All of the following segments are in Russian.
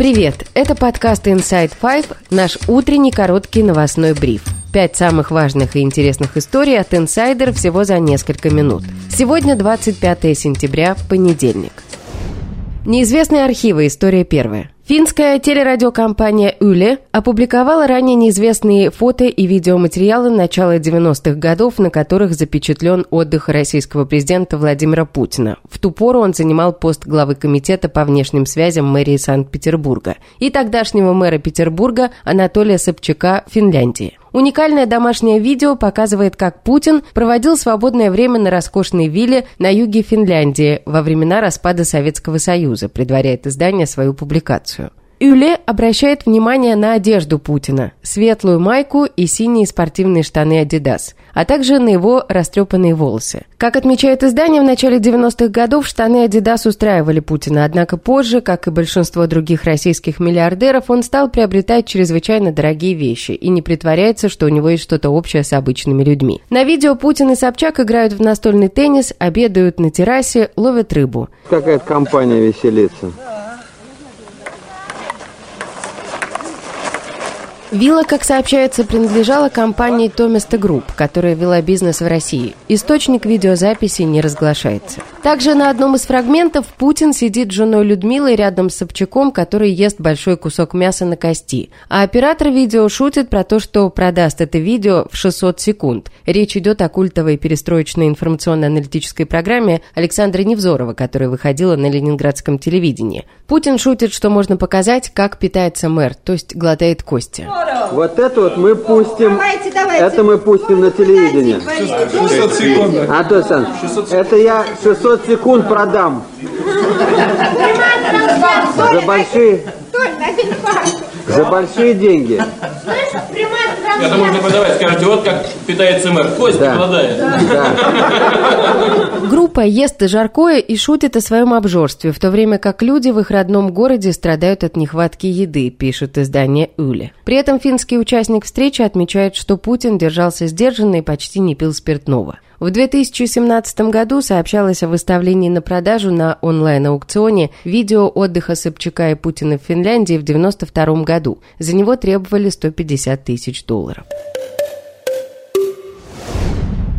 Привет! Это подкаст Inside Five, наш утренний короткий новостной бриф. Пять самых важных и интересных историй от инсайдер всего за несколько минут. Сегодня 25 сентября, понедельник. Неизвестные архивы. История первая. Финская телерадиокомпания «Юле» опубликовала ранее неизвестные фото и видеоматериалы начала 90-х годов, на которых запечатлен отдых российского президента Владимира Путина. В ту пору он занимал пост главы комитета по внешним связям мэрии Санкт-Петербурга и тогдашнего мэра Петербурга Анатолия Собчака Финляндии. Уникальное домашнее видео показывает, как Путин проводил свободное время на роскошной вилле на юге Финляндии во времена распада Советского Союза, предваряет издание свою публикацию. Юле обращает внимание на одежду Путина – светлую майку и синие спортивные штаны Adidas, а также на его растрепанные волосы. Как отмечает издание, в начале 90-х годов штаны Adidas устраивали Путина, однако позже, как и большинство других российских миллиардеров, он стал приобретать чрезвычайно дорогие вещи и не притворяется, что у него есть что-то общее с обычными людьми. На видео Путин и Собчак играют в настольный теннис, обедают на террасе, ловят рыбу. Какая-то компания веселится. Вилла, как сообщается, принадлежала компании Томеста Групп, которая вела бизнес в России. Источник видеозаписи не разглашается. Также на одном из фрагментов Путин сидит с женой Людмилой рядом с Собчаком, который ест большой кусок мяса на кости. А оператор видео шутит про то, что продаст это видео в 600 секунд. Речь идет о культовой перестроечной информационно-аналитической программе Александра Невзорова, которая выходила на ленинградском телевидении. Путин шутит, что можно показать, как питается мэр, то есть глотает кости. Вот это вот мы пустим, Давайте, давайте. это мы пустим на телевидение. 600 секунд. А то, Сан, это я 600 секунд продам за большие, за большие деньги. Это можно продавать. Скажете, вот как питается мэр. Кость Да. голодает. Да. Группа ест жаркое и шутит о своем обжорстве, в то время как люди в их родном городе страдают от нехватки еды, пишет издание «Юле». При этом финский участник встречи отмечает, что Путин держался сдержанно и почти не пил спиртного. В 2017 году сообщалось о выставлении на продажу на онлайн-аукционе видео отдыха Собчака и Путина в Финляндии в 1992 году. За него требовали 150 тысяч долларов.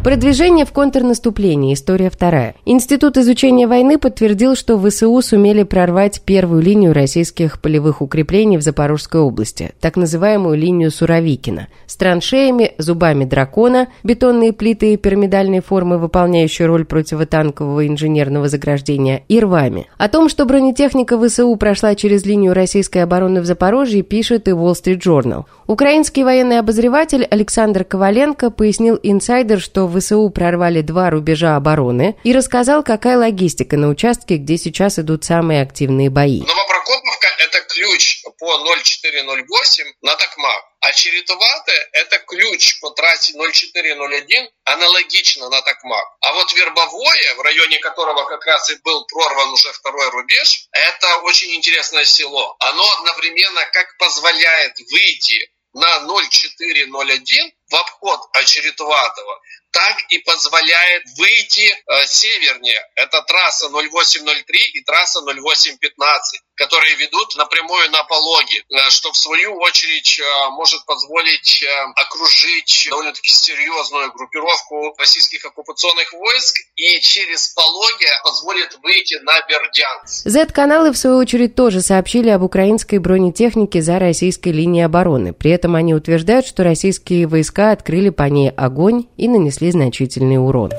Продвижение в контрнаступлении. История вторая. Институт изучения войны подтвердил, что ВСУ сумели прорвать первую линию российских полевых укреплений в Запорожской области, так называемую линию Суровикина, с траншеями, зубами дракона, бетонные плиты и пирамидальные формы, выполняющие роль противотанкового инженерного заграждения, и рвами. О том, что бронетехника ВСУ прошла через линию российской обороны в Запорожье, пишет и Wall Street Journal. Украинский военный обозреватель Александр Коваленко пояснил инсайдер, что ВСУ прорвали два рубежа обороны и рассказал, какая логистика на участке, где сейчас идут самые активные бои. Новопрокоповка – это ключ по 0408 на Токмак. А Черетоваты – это ключ по трассе 0401 аналогично на Токмак. А вот Вербовое, в районе которого как раз и был прорван уже второй рубеж, это очень интересное село. Оно одновременно как позволяет выйти на 0401 в обход Очеретоватого, так и позволяет выйти э, севернее. Это трасса 0803 и трасса 0815, которые ведут напрямую на Пологи, э, что в свою очередь э, может позволить э, окружить довольно-таки серьезную группировку российских оккупационных войск и через Пологи позволит выйти на Бердянск. Z-каналы, в свою очередь, тоже сообщили об украинской бронетехнике за российской линией обороны. При этом они утверждают, что российские войска открыли по ней огонь и нанесли значительный урон.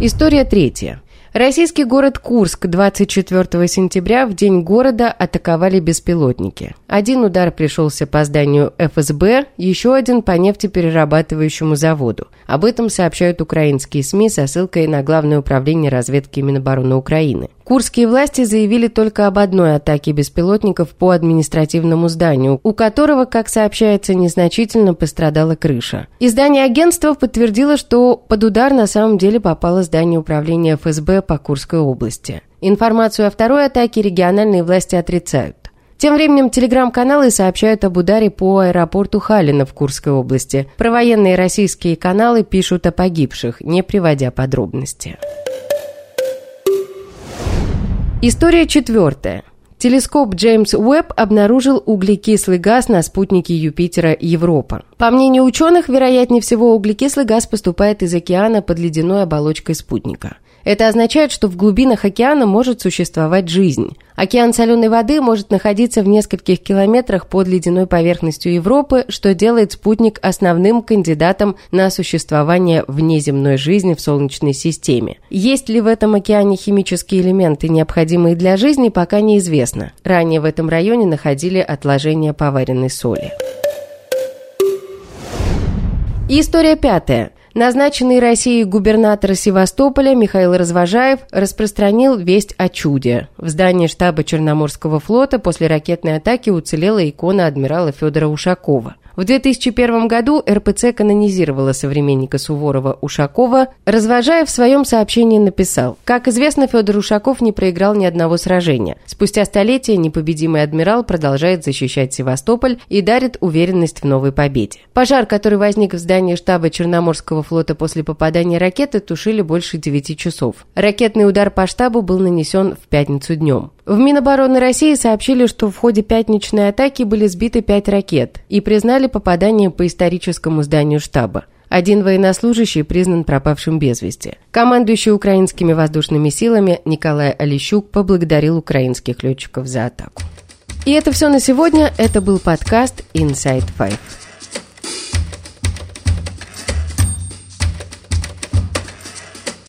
История третья. Российский город Курск 24 сентября в день города атаковали беспилотники. Один удар пришелся по зданию ФСБ, еще один по нефтеперерабатывающему заводу. Об этом сообщают украинские СМИ со ссылкой на Главное управление разведки Минобороны Украины. Курские власти заявили только об одной атаке беспилотников по административному зданию, у которого, как сообщается, незначительно пострадала крыша. Издание агентства подтвердило, что под удар на самом деле попало здание управления ФСБ по Курской области. Информацию о второй атаке региональные власти отрицают. Тем временем телеграм-каналы сообщают об ударе по аэропорту Халина в Курской области. Провоенные российские каналы пишут о погибших, не приводя подробности. История четвертая. Телескоп Джеймс Уэбб обнаружил углекислый газ на спутнике Юпитера Европа. По мнению ученых, вероятнее всего, углекислый газ поступает из океана под ледяной оболочкой спутника. Это означает, что в глубинах океана может существовать жизнь. Океан соленой воды может находиться в нескольких километрах под ледяной поверхностью Европы, что делает спутник основным кандидатом на существование внеземной жизни в Солнечной системе. Есть ли в этом океане химические элементы, необходимые для жизни, пока неизвестно. Ранее в этом районе находили отложения поваренной соли. История пятая. Назначенный Россией губернатор Севастополя Михаил Развожаев распространил весть о чуде. В здании штаба Черноморского флота после ракетной атаки уцелела икона адмирала Федора Ушакова. В 2001 году РПЦ канонизировала современника Суворова Ушакова. Развожая в своем сообщении написал, «Как известно, Федор Ушаков не проиграл ни одного сражения. Спустя столетия непобедимый адмирал продолжает защищать Севастополь и дарит уверенность в новой победе». Пожар, который возник в здании штаба Черноморского флота после попадания ракеты, тушили больше 9 часов. Ракетный удар по штабу был нанесен в пятницу днем. В Минобороны России сообщили, что в ходе пятничной атаки были сбиты пять ракет и признали попадание по историческому зданию штаба. Один военнослужащий признан пропавшим без вести. Командующий украинскими воздушными силами Николай Олещук поблагодарил украинских летчиков за атаку. И это все на сегодня. Это был подкаст Inside Five.